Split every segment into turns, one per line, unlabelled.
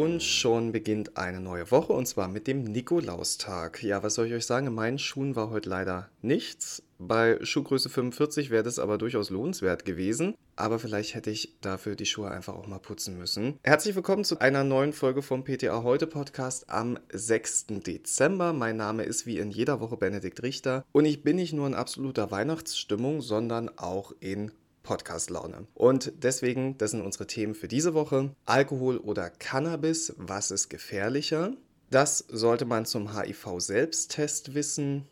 Und schon beginnt eine neue Woche und zwar mit dem Nikolaustag. Ja, was soll ich euch sagen? In meinen Schuhen war heute leider nichts. Bei Schuhgröße 45 wäre das aber durchaus lohnenswert gewesen. Aber vielleicht hätte ich dafür die Schuhe einfach auch mal putzen müssen. Herzlich willkommen zu einer neuen Folge vom PTA Heute Podcast am 6. Dezember. Mein Name ist wie in jeder Woche Benedikt Richter und ich bin nicht nur in absoluter Weihnachtsstimmung, sondern auch in Podcast-Laune. Und deswegen, das sind unsere Themen für diese Woche. Alkohol oder Cannabis, was ist gefährlicher? Das sollte man zum HIV-Selbsttest wissen.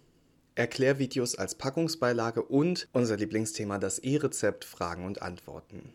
Erklärvideos als Packungsbeilage und unser Lieblingsthema, das E-Rezept, Fragen und Antworten.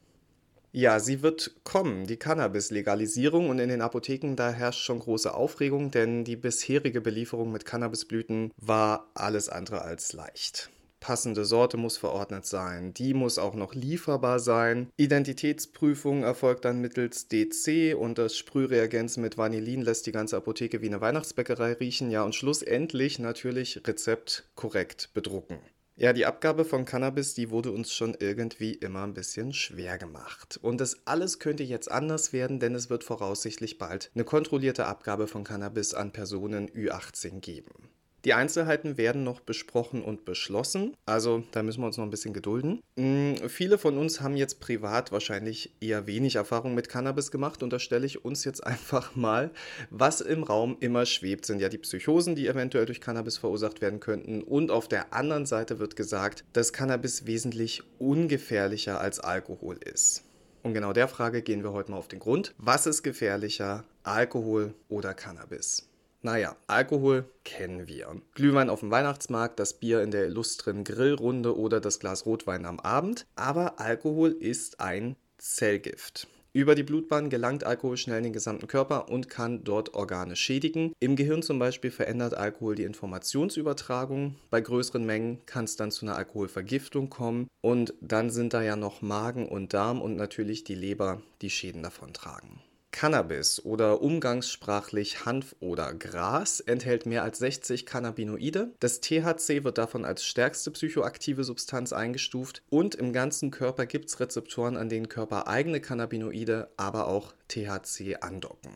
Ja, sie wird kommen, die Cannabis-Legalisierung und in den Apotheken, da herrscht schon große Aufregung, denn die bisherige Belieferung mit Cannabisblüten war alles andere als leicht passende Sorte muss verordnet sein, die muss auch noch lieferbar sein. Identitätsprüfung erfolgt dann mittels DC und das Sprühreagenz mit Vanillin lässt die ganze Apotheke wie eine Weihnachtsbäckerei riechen. Ja, und schlussendlich natürlich Rezept korrekt bedrucken. Ja, die Abgabe von Cannabis, die wurde uns schon irgendwie immer ein bisschen schwer gemacht. Und das alles könnte jetzt anders werden, denn es wird voraussichtlich bald eine kontrollierte Abgabe von Cannabis an Personen Ü18 geben. Die Einzelheiten werden noch besprochen und beschlossen, also da müssen wir uns noch ein bisschen gedulden. Mhm, viele von uns haben jetzt privat wahrscheinlich eher wenig Erfahrung mit Cannabis gemacht und da stelle ich uns jetzt einfach mal, was im Raum immer schwebt, sind ja die Psychosen, die eventuell durch Cannabis verursacht werden könnten und auf der anderen Seite wird gesagt, dass Cannabis wesentlich ungefährlicher als Alkohol ist. Und genau der Frage gehen wir heute mal auf den Grund. Was ist gefährlicher, Alkohol oder Cannabis? Naja, Alkohol kennen wir. Glühwein auf dem Weihnachtsmarkt, das Bier in der illustren Grillrunde oder das Glas Rotwein am Abend. Aber Alkohol ist ein Zellgift. Über die Blutbahn gelangt Alkohol schnell in den gesamten Körper und kann dort Organe schädigen. Im Gehirn zum Beispiel verändert Alkohol die Informationsübertragung. Bei größeren Mengen kann es dann zu einer Alkoholvergiftung kommen. Und dann sind da ja noch Magen und Darm und natürlich die Leber, die Schäden davon tragen. Cannabis oder umgangssprachlich Hanf oder Gras enthält mehr als 60 Cannabinoide. Das THC wird davon als stärkste psychoaktive Substanz eingestuft und im ganzen Körper gibt es Rezeptoren, an denen körpereigene Cannabinoide, aber auch THC andocken.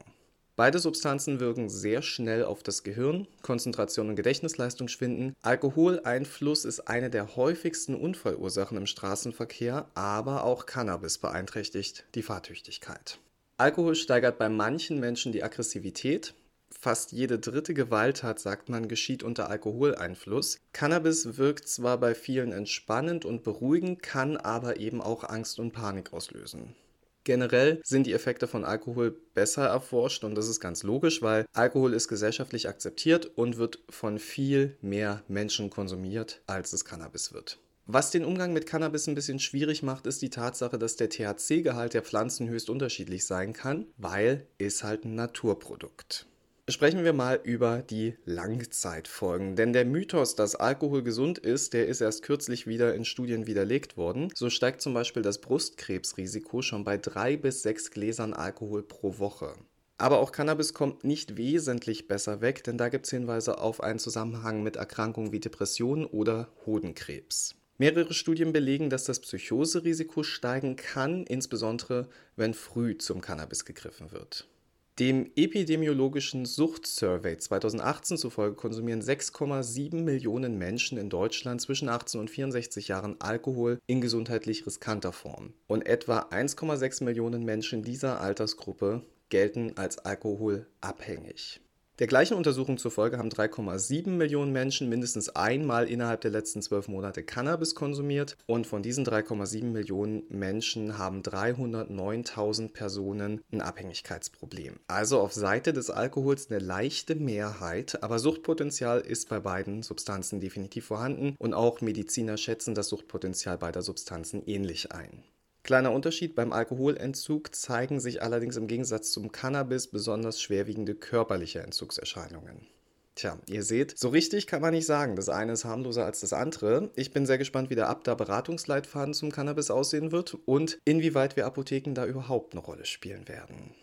Beide Substanzen wirken sehr schnell auf das Gehirn, Konzentration und Gedächtnisleistung schwinden. Alkoholeinfluss ist eine der häufigsten Unfallursachen im Straßenverkehr, aber auch Cannabis beeinträchtigt die Fahrtüchtigkeit. Alkohol steigert bei manchen Menschen die Aggressivität. Fast jede dritte Gewalttat, sagt man, geschieht unter Alkoholeinfluss. Cannabis wirkt zwar bei vielen entspannend und beruhigend, kann aber eben auch Angst und Panik auslösen. Generell sind die Effekte von Alkohol besser erforscht und das ist ganz logisch, weil Alkohol ist gesellschaftlich akzeptiert und wird von viel mehr Menschen konsumiert, als es Cannabis wird. Was den Umgang mit Cannabis ein bisschen schwierig macht, ist die Tatsache, dass der THC-Gehalt der Pflanzen höchst unterschiedlich sein kann, weil ist halt ein Naturprodukt. Sprechen wir mal über die Langzeitfolgen. Denn der Mythos, dass Alkohol gesund ist, der ist erst kürzlich wieder in Studien widerlegt worden. So steigt zum Beispiel das Brustkrebsrisiko schon bei drei bis sechs Gläsern Alkohol pro Woche. Aber auch Cannabis kommt nicht wesentlich besser weg, denn da gibt es Hinweise auf einen Zusammenhang mit Erkrankungen wie Depressionen oder Hodenkrebs. Mehrere Studien belegen, dass das Psychoserisiko steigen kann, insbesondere wenn früh zum Cannabis gegriffen wird. Dem epidemiologischen Suchtsurvey 2018 zufolge konsumieren 6,7 Millionen Menschen in Deutschland zwischen 18 und 64 Jahren Alkohol in gesundheitlich riskanter Form. Und etwa 1,6 Millionen Menschen dieser Altersgruppe gelten als alkoholabhängig. Der gleichen Untersuchung zufolge haben 3,7 Millionen Menschen mindestens einmal innerhalb der letzten zwölf Monate Cannabis konsumiert und von diesen 3,7 Millionen Menschen haben 309.000 Personen ein Abhängigkeitsproblem. Also auf Seite des Alkohols eine leichte Mehrheit, aber Suchtpotenzial ist bei beiden Substanzen definitiv vorhanden und auch Mediziner schätzen das Suchtpotenzial beider Substanzen ähnlich ein. Kleiner Unterschied, beim Alkoholentzug zeigen sich allerdings im Gegensatz zum Cannabis besonders schwerwiegende körperliche Entzugserscheinungen. Tja, ihr seht, so richtig kann man nicht sagen. Das eine ist harmloser als das andere. Ich bin sehr gespannt, wie der Abda-Beratungsleitfaden zum Cannabis aussehen wird und inwieweit wir Apotheken da überhaupt eine Rolle spielen werden.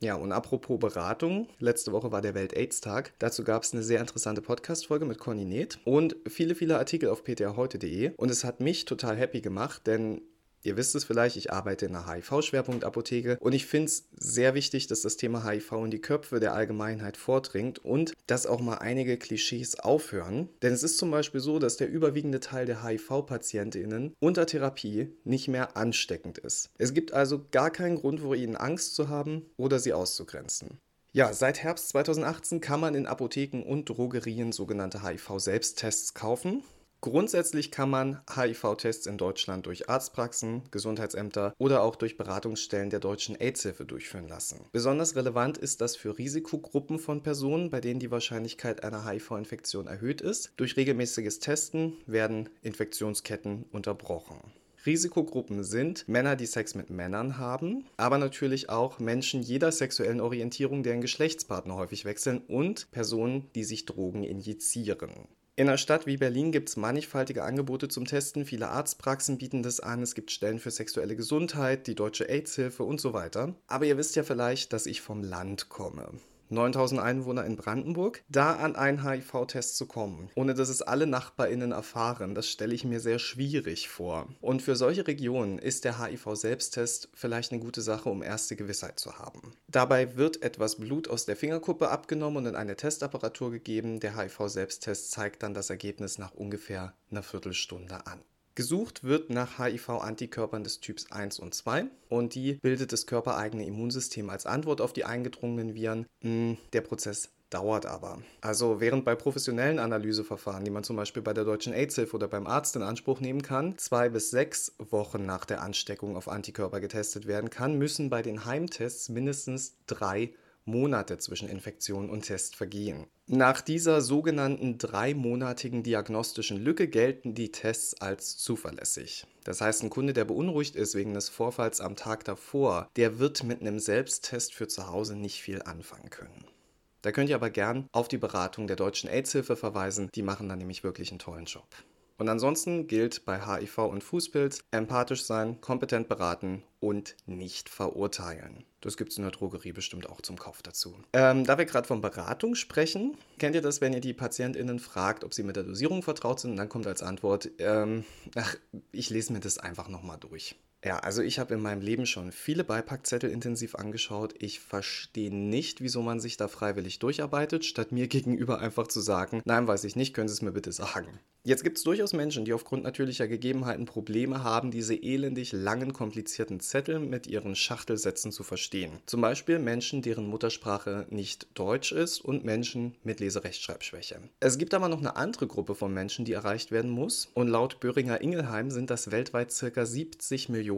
Ja, und apropos Beratung, letzte Woche war der Welt-AIDS-Tag. Dazu gab es eine sehr interessante Podcast-Folge mit Conny Neth und viele, viele Artikel auf ptrheute.de. Und es hat mich total happy gemacht, denn Ihr wisst es vielleicht, ich arbeite in einer HIV-Schwerpunktapotheke und ich finde es sehr wichtig, dass das Thema HIV in die Köpfe der Allgemeinheit vordringt und dass auch mal einige Klischees aufhören. Denn es ist zum Beispiel so, dass der überwiegende Teil der HIV-PatientInnen unter Therapie nicht mehr ansteckend ist. Es gibt also gar keinen Grund, vor ihnen Angst zu haben oder sie auszugrenzen. Ja, seit Herbst 2018 kann man in Apotheken und Drogerien sogenannte HIV-Selbsttests kaufen. Grundsätzlich kann man HIV-Tests in Deutschland durch Arztpraxen, Gesundheitsämter oder auch durch Beratungsstellen der deutschen AIDS-Hilfe durchführen lassen. Besonders relevant ist das für Risikogruppen von Personen, bei denen die Wahrscheinlichkeit einer HIV-Infektion erhöht ist. Durch regelmäßiges Testen werden Infektionsketten unterbrochen. Risikogruppen sind Männer, die Sex mit Männern haben, aber natürlich auch Menschen jeder sexuellen Orientierung, deren Geschlechtspartner häufig wechseln und Personen, die sich Drogen injizieren. In einer Stadt wie Berlin gibt es mannigfaltige Angebote zum Testen. Viele Arztpraxen bieten das an. Es gibt Stellen für sexuelle Gesundheit, die Deutsche AIDS-Hilfe und so weiter. Aber ihr wisst ja vielleicht, dass ich vom Land komme. 9000 Einwohner in Brandenburg, da an einen HIV-Test zu kommen, ohne dass es alle NachbarInnen erfahren, das stelle ich mir sehr schwierig vor. Und für solche Regionen ist der HIV-Selbsttest vielleicht eine gute Sache, um erste Gewissheit zu haben. Dabei wird etwas Blut aus der Fingerkuppe abgenommen und in eine Testapparatur gegeben. Der HIV-Selbsttest zeigt dann das Ergebnis nach ungefähr einer Viertelstunde an. Gesucht wird nach HIV-Antikörpern des Typs 1 und 2 und die bildet das körpereigene Immunsystem als Antwort auf die eingedrungenen Viren. Hm, der Prozess dauert aber. Also während bei professionellen Analyseverfahren, die man zum Beispiel bei der Deutschen AIDS-Hilfe oder beim Arzt in Anspruch nehmen kann, zwei bis sechs Wochen nach der Ansteckung auf Antikörper getestet werden kann, müssen bei den Heimtests mindestens drei Monate zwischen Infektion und Test vergehen. Nach dieser sogenannten dreimonatigen diagnostischen Lücke gelten die Tests als zuverlässig. Das heißt, ein Kunde, der beunruhigt ist wegen des Vorfalls am Tag davor, der wird mit einem Selbsttest für zu Hause nicht viel anfangen können. Da könnt ihr aber gern auf die Beratung der Deutschen AIDS-Hilfe verweisen, die machen da nämlich wirklich einen tollen Job. Und ansonsten gilt bei HIV und Fußpilz empathisch sein, kompetent beraten und nicht verurteilen. Das gibt es in der Drogerie bestimmt auch zum Kauf dazu. Ähm, da wir gerade von Beratung sprechen, kennt ihr das, wenn ihr die PatientInnen fragt, ob sie mit der Dosierung vertraut sind und dann kommt als Antwort, ähm, ach, ich lese mir das einfach nochmal durch. Ja, also ich habe in meinem Leben schon viele Beipackzettel intensiv angeschaut. Ich verstehe nicht, wieso man sich da freiwillig durcharbeitet, statt mir gegenüber einfach zu sagen, nein, weiß ich nicht, können Sie es mir bitte sagen. Jetzt gibt es durchaus Menschen, die aufgrund natürlicher Gegebenheiten Probleme haben, diese elendig langen, komplizierten Zettel mit ihren Schachtelsätzen zu verstehen. Zum Beispiel Menschen, deren Muttersprache nicht Deutsch ist und Menschen mit Leserechtschreibschwäche. Es gibt aber noch eine andere Gruppe von Menschen, die erreicht werden muss und laut Böhringer Ingelheim sind das weltweit ca. 70 Millionen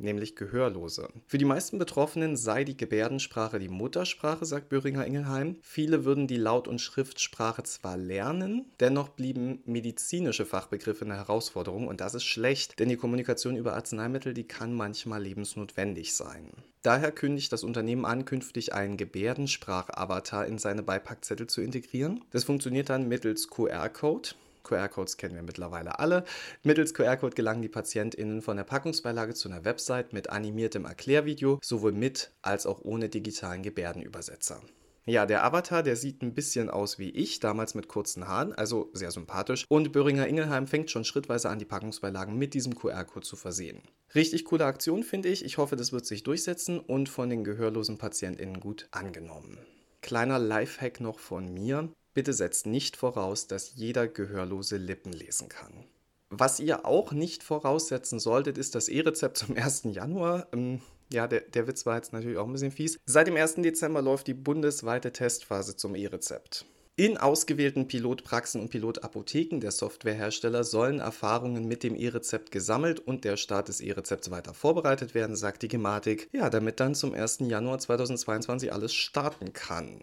nämlich Gehörlose. Für die meisten Betroffenen sei die Gebärdensprache die Muttersprache, sagt Böhringer Ingelheim. Viele würden die Laut- und Schriftsprache zwar lernen, dennoch blieben medizinische Fachbegriffe eine Herausforderung und das ist schlecht, denn die Kommunikation über Arzneimittel, die kann manchmal lebensnotwendig sein. Daher kündigt das Unternehmen an, künftig einen Gebärdensprach-Avatar in seine Beipackzettel zu integrieren. Das funktioniert dann mittels QR-Code. QR-Codes kennen wir mittlerweile alle. Mittels QR-Code gelangen die PatientInnen von der Packungsbeilage zu einer Website mit animiertem Erklärvideo, sowohl mit als auch ohne digitalen Gebärdenübersetzer. Ja, der Avatar, der sieht ein bisschen aus wie ich, damals mit kurzen Haaren, also sehr sympathisch. Und Böhringer Ingelheim fängt schon schrittweise an, die Packungsbeilagen mit diesem QR-Code zu versehen. Richtig coole Aktion, finde ich. Ich hoffe, das wird sich durchsetzen und von den gehörlosen PatientInnen gut angenommen. Kleiner Lifehack noch von mir. Bitte setzt nicht voraus, dass jeder Gehörlose Lippen lesen kann. Was ihr auch nicht voraussetzen solltet, ist das E-Rezept zum 1. Januar. Ähm, ja, der, der Witz war jetzt natürlich auch ein bisschen fies. Seit dem 1. Dezember läuft die bundesweite Testphase zum E-Rezept. In ausgewählten Pilotpraxen und Pilotapotheken der Softwarehersteller sollen Erfahrungen mit dem E-Rezept gesammelt und der Start des E-Rezepts weiter vorbereitet werden, sagt die Gematik. Ja, damit dann zum 1. Januar 2022 alles starten kann.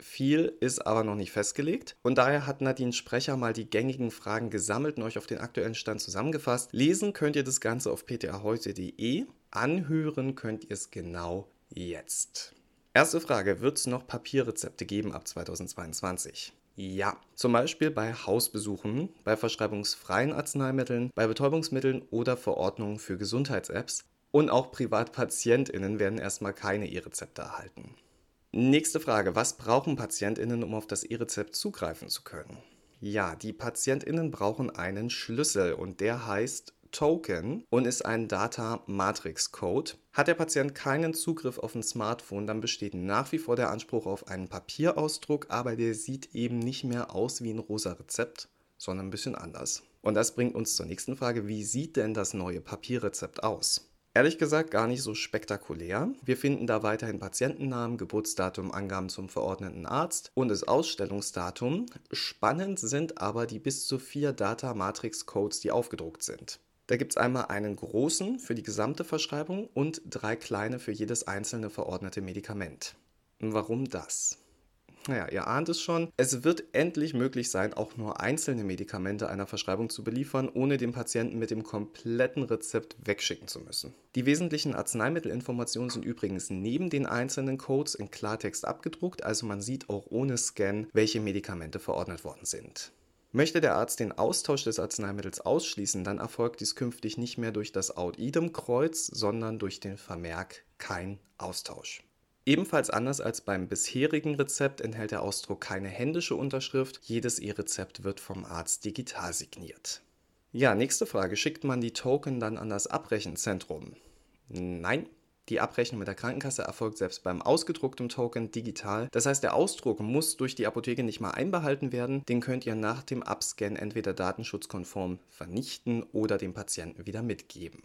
Viel ist aber noch nicht festgelegt und daher hat Nadine Sprecher mal die gängigen Fragen gesammelt und euch auf den aktuellen Stand zusammengefasst. Lesen könnt ihr das Ganze auf ptaheute.de, anhören könnt ihr es genau jetzt. Erste Frage, wird es noch Papierrezepte geben ab 2022? Ja, zum Beispiel bei Hausbesuchen, bei verschreibungsfreien Arzneimitteln, bei Betäubungsmitteln oder Verordnungen für Gesundheits-Apps und auch PrivatpatientInnen werden erstmal keine E-Rezepte erhalten. Nächste Frage. Was brauchen PatientInnen, um auf das E-Rezept zugreifen zu können? Ja, die PatientInnen brauchen einen Schlüssel und der heißt Token und ist ein Data Matrix Code. Hat der Patient keinen Zugriff auf ein Smartphone, dann besteht nach wie vor der Anspruch auf einen Papierausdruck, aber der sieht eben nicht mehr aus wie ein rosa Rezept, sondern ein bisschen anders. Und das bringt uns zur nächsten Frage, wie sieht denn das neue Papierrezept aus? Ehrlich gesagt gar nicht so spektakulär. Wir finden da weiterhin Patientennamen, Geburtsdatum, Angaben zum verordneten Arzt und das Ausstellungsdatum. Spannend sind aber die bis zu vier Data Matrix Codes, die aufgedruckt sind. Da gibt es einmal einen großen für die gesamte Verschreibung und drei kleine für jedes einzelne verordnete Medikament. Warum das? Naja, ihr ahnt es schon, es wird endlich möglich sein, auch nur einzelne Medikamente einer Verschreibung zu beliefern, ohne den Patienten mit dem kompletten Rezept wegschicken zu müssen. Die wesentlichen Arzneimittelinformationen sind übrigens neben den einzelnen Codes in Klartext abgedruckt, also man sieht auch ohne Scan, welche Medikamente verordnet worden sind. Möchte der Arzt den Austausch des Arzneimittels ausschließen, dann erfolgt dies künftig nicht mehr durch das Aut-Idem-Kreuz, sondern durch den Vermerk kein Austausch. Ebenfalls anders als beim bisherigen Rezept enthält der Ausdruck keine händische Unterschrift, jedes E-Rezept wird vom Arzt digital signiert. Ja, nächste Frage. Schickt man die Token dann an das Abrechenzentrum? Nein, die Abrechnung mit der Krankenkasse erfolgt selbst beim ausgedruckten Token digital. Das heißt, der Ausdruck muss durch die Apotheke nicht mal einbehalten werden. Den könnt ihr nach dem Abscan entweder datenschutzkonform vernichten oder dem Patienten wieder mitgeben.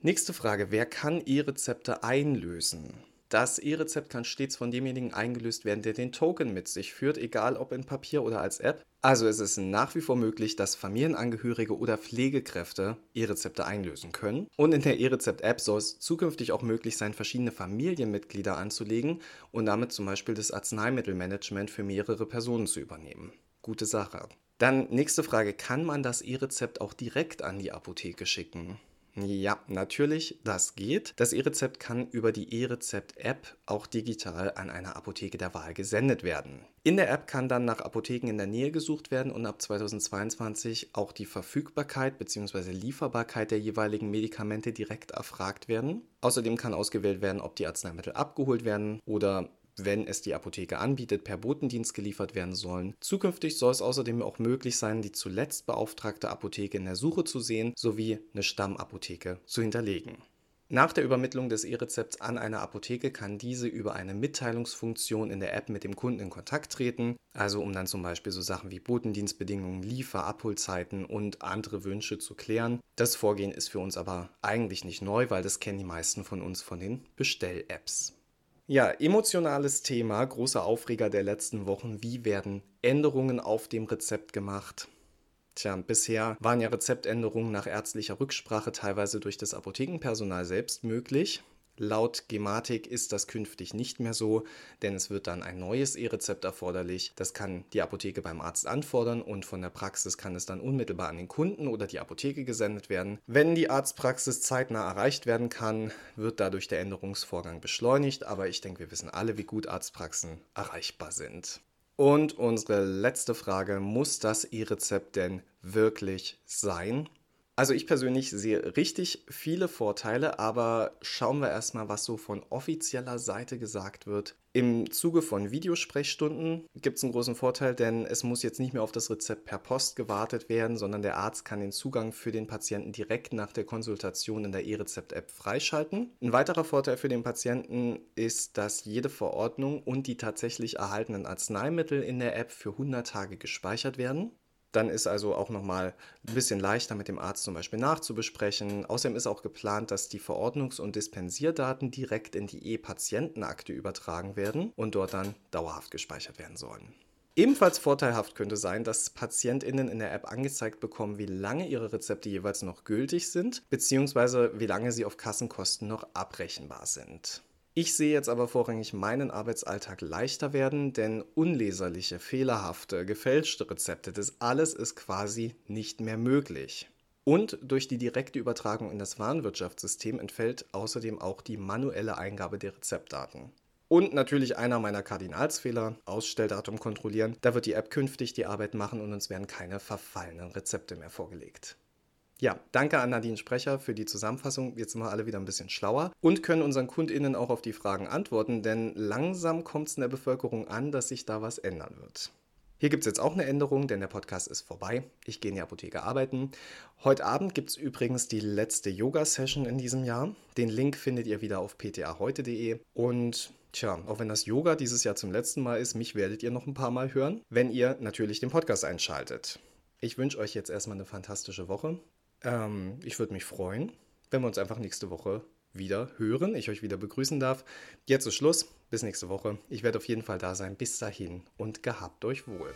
Nächste Frage. Wer kann E-Rezepte einlösen? Das E-Rezept kann stets von demjenigen eingelöst werden, der den Token mit sich führt, egal ob in Papier oder als App. Also es ist nach wie vor möglich, dass Familienangehörige oder Pflegekräfte E-Rezepte einlösen können. Und in der E-Rezept-App soll es zukünftig auch möglich sein, verschiedene Familienmitglieder anzulegen und damit zum Beispiel das Arzneimittelmanagement für mehrere Personen zu übernehmen. Gute Sache. Dann nächste Frage, kann man das E-Rezept auch direkt an die Apotheke schicken? Ja, natürlich, das geht. Das E-Rezept kann über die E-Rezept-App auch digital an eine Apotheke der Wahl gesendet werden. In der App kann dann nach Apotheken in der Nähe gesucht werden und ab 2022 auch die Verfügbarkeit bzw. Lieferbarkeit der jeweiligen Medikamente direkt erfragt werden. Außerdem kann ausgewählt werden, ob die Arzneimittel abgeholt werden oder wenn es die Apotheke anbietet, per Botendienst geliefert werden sollen. Zukünftig soll es außerdem auch möglich sein, die zuletzt beauftragte Apotheke in der Suche zu sehen sowie eine Stammapotheke zu hinterlegen. Nach der Übermittlung des E-Rezepts an eine Apotheke kann diese über eine Mitteilungsfunktion in der App mit dem Kunden in Kontakt treten, also um dann zum Beispiel so Sachen wie Botendienstbedingungen, Liefer-, Abholzeiten und andere Wünsche zu klären. Das Vorgehen ist für uns aber eigentlich nicht neu, weil das kennen die meisten von uns von den Bestell-Apps. Ja, emotionales Thema, großer Aufreger der letzten Wochen. Wie werden Änderungen auf dem Rezept gemacht? Tja, bisher waren ja Rezeptänderungen nach ärztlicher Rücksprache teilweise durch das Apothekenpersonal selbst möglich. Laut Gematik ist das künftig nicht mehr so, denn es wird dann ein neues E-Rezept erforderlich. Das kann die Apotheke beim Arzt anfordern und von der Praxis kann es dann unmittelbar an den Kunden oder die Apotheke gesendet werden. Wenn die Arztpraxis zeitnah erreicht werden kann, wird dadurch der Änderungsvorgang beschleunigt, aber ich denke, wir wissen alle, wie gut Arztpraxen erreichbar sind. Und unsere letzte Frage, muss das E-Rezept denn wirklich sein? Also ich persönlich sehe richtig viele Vorteile, aber schauen wir erstmal, was so von offizieller Seite gesagt wird. Im Zuge von Videosprechstunden gibt es einen großen Vorteil, denn es muss jetzt nicht mehr auf das Rezept per Post gewartet werden, sondern der Arzt kann den Zugang für den Patienten direkt nach der Konsultation in der E-Rezept-App freischalten. Ein weiterer Vorteil für den Patienten ist, dass jede Verordnung und die tatsächlich erhaltenen Arzneimittel in der App für 100 Tage gespeichert werden. Dann ist also auch nochmal ein bisschen leichter mit dem Arzt zum Beispiel nachzubesprechen. Außerdem ist auch geplant, dass die Verordnungs- und Dispensierdaten direkt in die E-Patientenakte übertragen werden und dort dann dauerhaft gespeichert werden sollen. Ebenfalls vorteilhaft könnte sein, dass PatientInnen in der App angezeigt bekommen, wie lange ihre Rezepte jeweils noch gültig sind, beziehungsweise wie lange sie auf Kassenkosten noch abrechenbar sind. Ich sehe jetzt aber vorrangig meinen Arbeitsalltag leichter werden, denn unleserliche, fehlerhafte, gefälschte Rezepte, das alles ist quasi nicht mehr möglich. Und durch die direkte Übertragung in das Warenwirtschaftssystem entfällt außerdem auch die manuelle Eingabe der Rezeptdaten. Und natürlich einer meiner Kardinalsfehler, Ausstelldatum kontrollieren. Da wird die App künftig die Arbeit machen und uns werden keine verfallenen Rezepte mehr vorgelegt. Ja, danke an Nadine Sprecher für die Zusammenfassung. Jetzt sind wir alle wieder ein bisschen schlauer und können unseren KundInnen auch auf die Fragen antworten, denn langsam kommt es in der Bevölkerung an, dass sich da was ändern wird. Hier gibt es jetzt auch eine Änderung, denn der Podcast ist vorbei. Ich gehe in die Apotheke arbeiten. Heute Abend gibt es übrigens die letzte Yoga-Session in diesem Jahr. Den Link findet ihr wieder auf ptaheute.de. Und tja, auch wenn das Yoga dieses Jahr zum letzten Mal ist, mich werdet ihr noch ein paar Mal hören, wenn ihr natürlich den Podcast einschaltet. Ich wünsche euch jetzt erstmal eine fantastische Woche. Ähm, ich würde mich freuen, wenn wir uns einfach nächste Woche wieder hören, ich euch wieder begrüßen darf. Jetzt ist Schluss, bis nächste Woche. Ich werde auf jeden Fall da sein. Bis dahin und gehabt euch wohl.